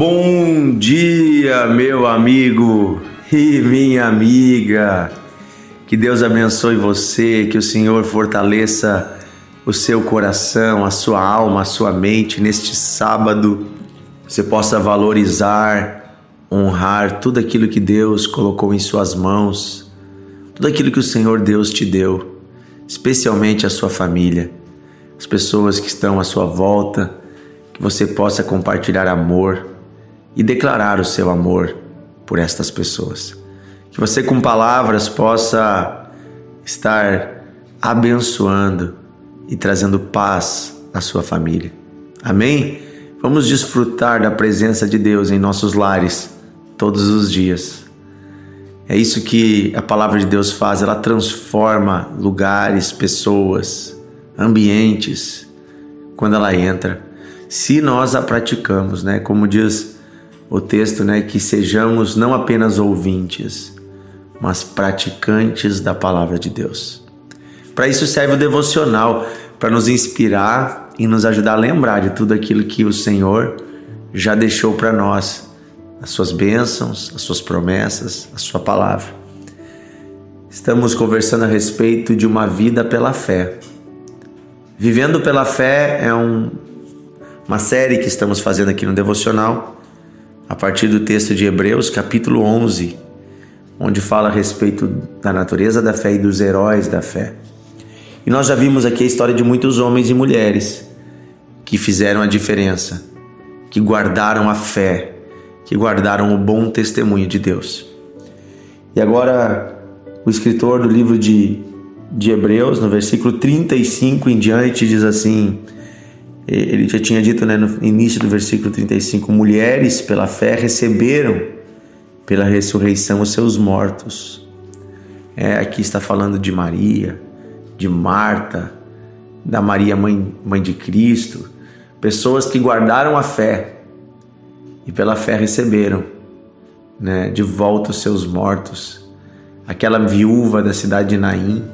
Bom dia, meu amigo e minha amiga. Que Deus abençoe você, que o Senhor fortaleça o seu coração, a sua alma, a sua mente neste sábado. Você possa valorizar, honrar tudo aquilo que Deus colocou em suas mãos, tudo aquilo que o Senhor Deus te deu, especialmente a sua família, as pessoas que estão à sua volta, que você possa compartilhar amor e declarar o seu amor por estas pessoas. Que você, com palavras, possa estar abençoando e trazendo paz à sua família. Amém? Vamos desfrutar da presença de Deus em nossos lares todos os dias. É isso que a palavra de Deus faz, ela transforma lugares, pessoas, ambientes quando ela entra, se nós a praticamos, né? Como diz o texto, né, que sejamos não apenas ouvintes, mas praticantes da palavra de Deus. Para isso serve o devocional, para nos inspirar e nos ajudar a lembrar de tudo aquilo que o Senhor já deixou para nós, as suas bênçãos, as suas promessas, a sua palavra. Estamos conversando a respeito de uma vida pela fé. Vivendo pela fé é um, uma série que estamos fazendo aqui no devocional a partir do texto de Hebreus, capítulo 11, onde fala a respeito da natureza da fé e dos heróis da fé. E nós já vimos aqui a história de muitos homens e mulheres que fizeram a diferença, que guardaram a fé, que guardaram o bom testemunho de Deus. E agora, o escritor do livro de, de Hebreus, no versículo 35 em diante, diz assim: ele já tinha dito né, no início do versículo 35: mulheres pela fé receberam pela ressurreição os seus mortos. É, aqui está falando de Maria, de Marta, da Maria, mãe, mãe de Cristo, pessoas que guardaram a fé e pela fé receberam né, de volta os seus mortos. Aquela viúva da cidade de Naim,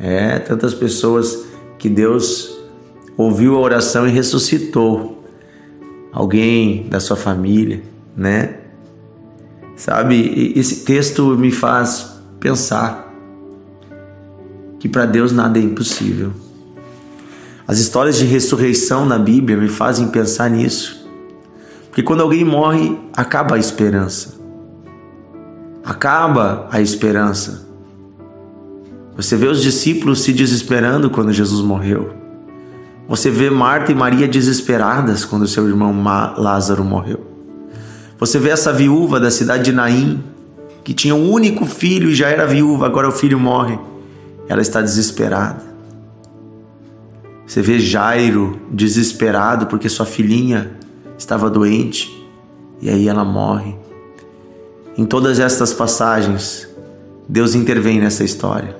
é, tantas pessoas que Deus ouviu a oração e ressuscitou alguém da sua família, né? Sabe, esse texto me faz pensar que para Deus nada é impossível. As histórias de ressurreição na Bíblia me fazem pensar nisso. Porque quando alguém morre, acaba a esperança. Acaba a esperança. Você vê os discípulos se desesperando quando Jesus morreu. Você vê Marta e Maria desesperadas quando seu irmão Lázaro morreu. Você vê essa viúva da cidade de Naim, que tinha um único filho e já era viúva, agora o filho morre. Ela está desesperada. Você vê Jairo desesperado porque sua filhinha estava doente e aí ela morre. Em todas estas passagens, Deus intervém nessa história.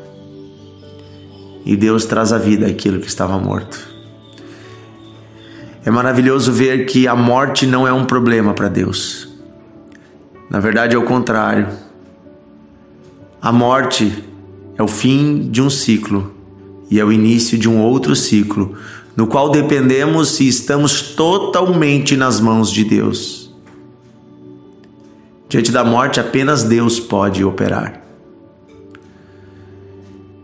E Deus traz à vida aquilo que estava morto. É maravilhoso ver que a morte não é um problema para Deus. Na verdade, é o contrário. A morte é o fim de um ciclo e é o início de um outro ciclo, no qual dependemos e estamos totalmente nas mãos de Deus. Diante da morte, apenas Deus pode operar.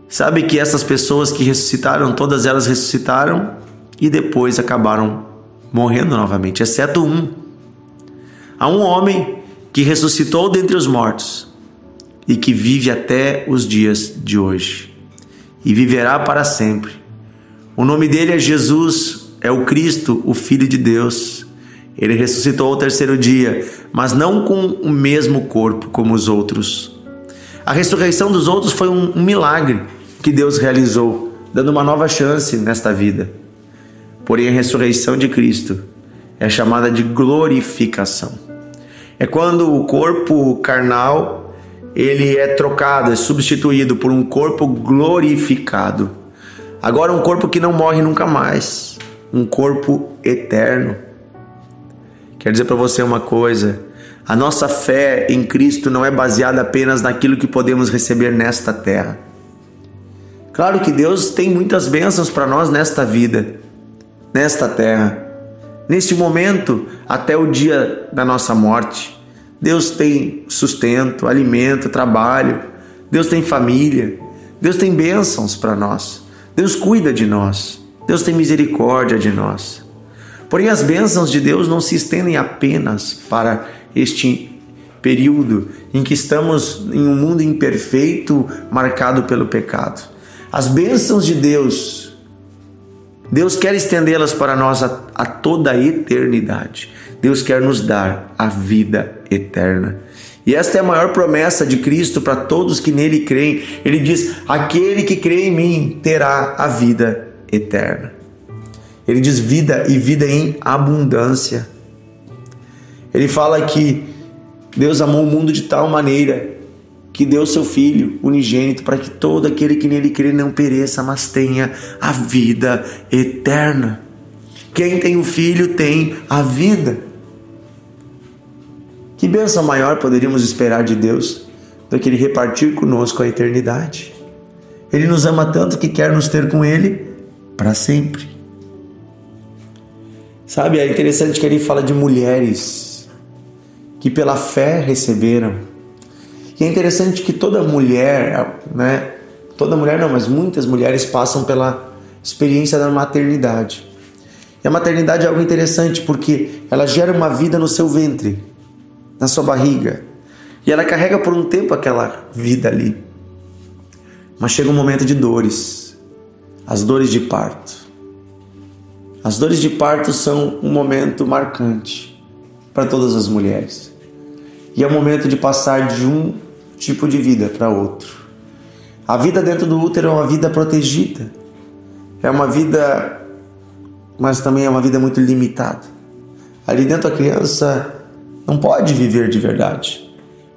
Sabe que essas pessoas que ressuscitaram, todas elas ressuscitaram e depois acabaram morrendo novamente, exceto um. Há um homem que ressuscitou dentre os mortos e que vive até os dias de hoje e viverá para sempre. O nome dele é Jesus, é o Cristo, o Filho de Deus. Ele ressuscitou ao terceiro dia, mas não com o mesmo corpo como os outros. A ressurreição dos outros foi um, milagre que Deus realizou, dando uma nova chance nesta vida. Porém, a ressurreição de Cristo é chamada de glorificação. É quando o corpo carnal ele é trocado, é substituído por um corpo glorificado. Agora um corpo que não morre nunca mais, um corpo eterno. Quero dizer para você uma coisa, a nossa fé em Cristo não é baseada apenas naquilo que podemos receber nesta terra. Claro que Deus tem muitas bênçãos para nós nesta vida, nesta terra. neste momento até o dia da nossa morte. Deus tem sustento, alimento, trabalho. Deus tem família. Deus tem bênçãos para nós. Deus cuida de nós. Deus tem misericórdia de nós. Porém, as bênçãos de Deus não se estendem apenas para este período em que estamos em um mundo imperfeito marcado pelo pecado. As bênçãos de Deus, Deus quer estendê-las para nós a, a toda a eternidade. Deus quer nos dar a vida eterna. E esta é a maior promessa de Cristo para todos que nele creem. Ele diz: Aquele que crê em mim terá a vida eterna. Ele diz vida e vida em abundância. Ele fala que Deus amou o mundo de tal maneira que deu seu Filho unigênito para que todo aquele que nele crê não pereça, mas tenha a vida eterna. Quem tem o Filho tem a vida. Que bênção maior poderíamos esperar de Deus do que Ele repartir conosco a eternidade? Ele nos ama tanto que quer nos ter com Ele para sempre. Sabe, é interessante que ele fala de mulheres que pela fé receberam. E é interessante que toda mulher, né? Toda mulher não, mas muitas mulheres passam pela experiência da maternidade. E a maternidade é algo interessante porque ela gera uma vida no seu ventre, na sua barriga. E ela carrega por um tempo aquela vida ali. Mas chega um momento de dores, as dores de parto. As dores de parto são um momento marcante para todas as mulheres. E é o momento de passar de um tipo de vida para outro. A vida dentro do útero é uma vida protegida. É uma vida, mas também é uma vida muito limitada. Ali dentro a criança não pode viver de verdade.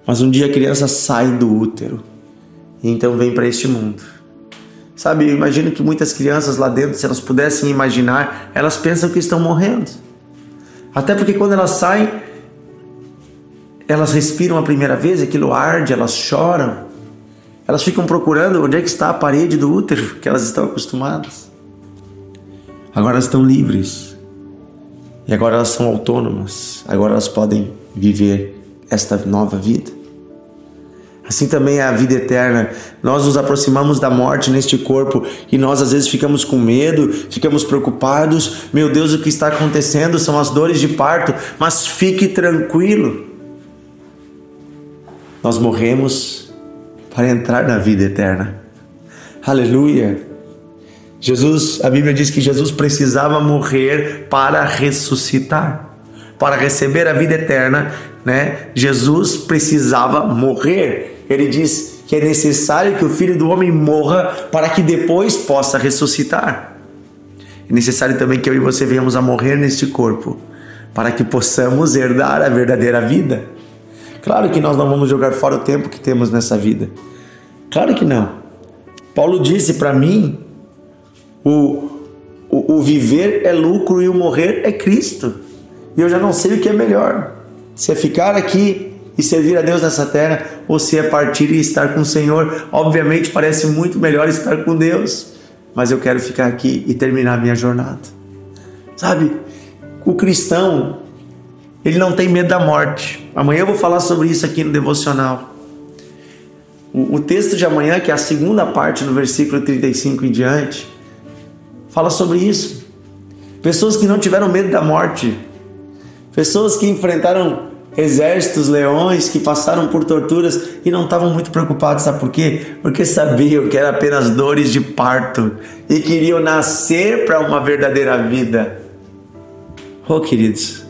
Mas um dia a criança sai do útero e então vem para este mundo. Sabe, eu imagino que muitas crianças lá dentro, se elas pudessem imaginar, elas pensam que estão morrendo. Até porque quando elas saem, elas respiram a primeira vez, aquilo arde, elas choram. Elas ficam procurando onde é que está a parede do útero, que elas estão acostumadas. Agora elas estão livres. E agora elas são autônomas. Agora elas podem viver esta nova vida. Assim também é a vida eterna. Nós nos aproximamos da morte neste corpo e nós às vezes ficamos com medo, ficamos preocupados. Meu Deus, o que está acontecendo são as dores de parto, mas fique tranquilo. Nós morremos para entrar na vida eterna. Aleluia. Jesus, a Bíblia diz que Jesus precisava morrer para ressuscitar. Para receber a vida eterna, né? Jesus precisava morrer ele diz que é necessário que o filho do homem morra para que depois possa ressuscitar. É necessário também que eu e você venhamos a morrer neste corpo para que possamos herdar a verdadeira vida. Claro que nós não vamos jogar fora o tempo que temos nessa vida. Claro que não. Paulo disse para mim: o, o, o viver é lucro e o morrer é Cristo. E eu já não sei o que é melhor. Se é ficar aqui e servir a Deus nessa terra, ou se é partir e estar com o Senhor. Obviamente parece muito melhor estar com Deus, mas eu quero ficar aqui e terminar minha jornada. Sabe, o cristão, ele não tem medo da morte. Amanhã eu vou falar sobre isso aqui no devocional. O, o texto de amanhã, que é a segunda parte do versículo 35 em diante, fala sobre isso. Pessoas que não tiveram medo da morte, pessoas que enfrentaram exércitos, leões que passaram por torturas e não estavam muito preocupados, sabe por quê? Porque sabiam que era apenas dores de parto e queriam nascer para uma verdadeira vida. Oh, queridos,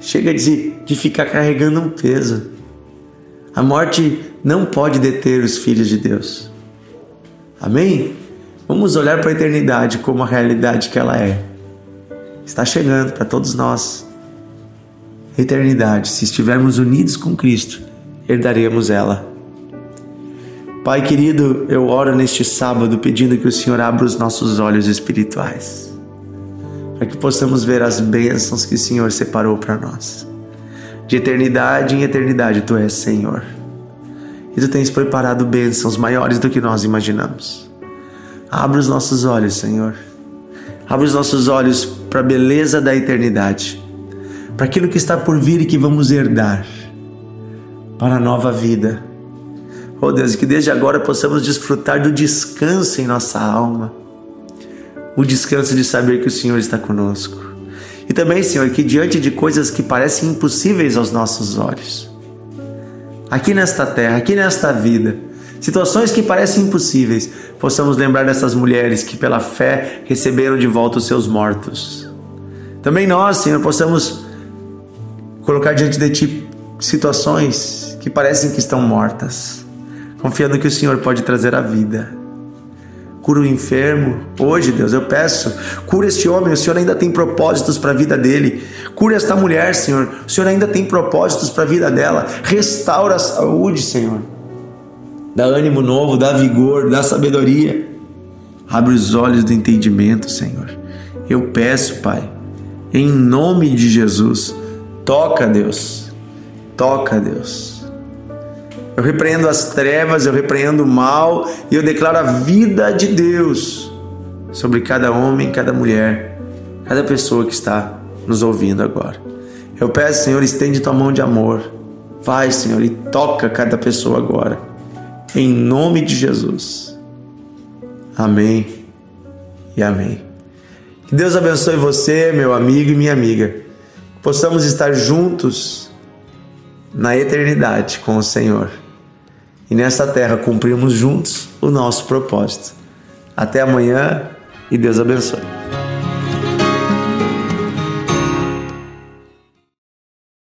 chega de, de ficar carregando um peso. A morte não pode deter os filhos de Deus. Amém? Vamos olhar para a eternidade como a realidade que ela é. Está chegando para todos nós eternidade, se estivermos unidos com Cristo, herdaremos ela. Pai querido, eu oro neste sábado pedindo que o Senhor abra os nossos olhos espirituais, para que possamos ver as bênçãos que o Senhor separou para nós. De eternidade em eternidade, Tu és Senhor. E Tu tens preparado bênçãos maiores do que nós imaginamos. Abra os nossos olhos, Senhor. Abra os nossos olhos para a beleza da eternidade, para aquilo que está por vir e que vamos herdar, para a nova vida. Oh Deus, que desde agora possamos desfrutar do descanso em nossa alma, o descanso de saber que o Senhor está conosco. E também, Senhor, que diante de coisas que parecem impossíveis aos nossos olhos, aqui nesta terra, aqui nesta vida, situações que parecem impossíveis, possamos lembrar dessas mulheres que pela fé receberam de volta os seus mortos. Também nós, Senhor, possamos colocar diante de Ti situações que parecem que estão mortas, confiando que o Senhor pode trazer a vida cura o enfermo. Hoje, Deus, eu peço, cura este homem, o Senhor ainda tem propósitos para a vida dele. Cura esta mulher, Senhor, o Senhor ainda tem propósitos para a vida dela. Restaura a saúde, Senhor. Dá ânimo novo, dá vigor, dá sabedoria. Abre os olhos do entendimento, Senhor. Eu peço, Pai, em nome de Jesus, toca, Deus. Toca, Deus eu repreendo as trevas, eu repreendo o mal e eu declaro a vida de Deus sobre cada homem, cada mulher, cada pessoa que está nos ouvindo agora. Eu peço, Senhor, estende tua mão de amor. Vai, Senhor, e toca cada pessoa agora. Em nome de Jesus. Amém e amém. Que Deus abençoe você, meu amigo e minha amiga. Possamos estar juntos na eternidade com o Senhor e nesta terra cumprimos juntos o nosso propósito. Até amanhã e Deus abençoe.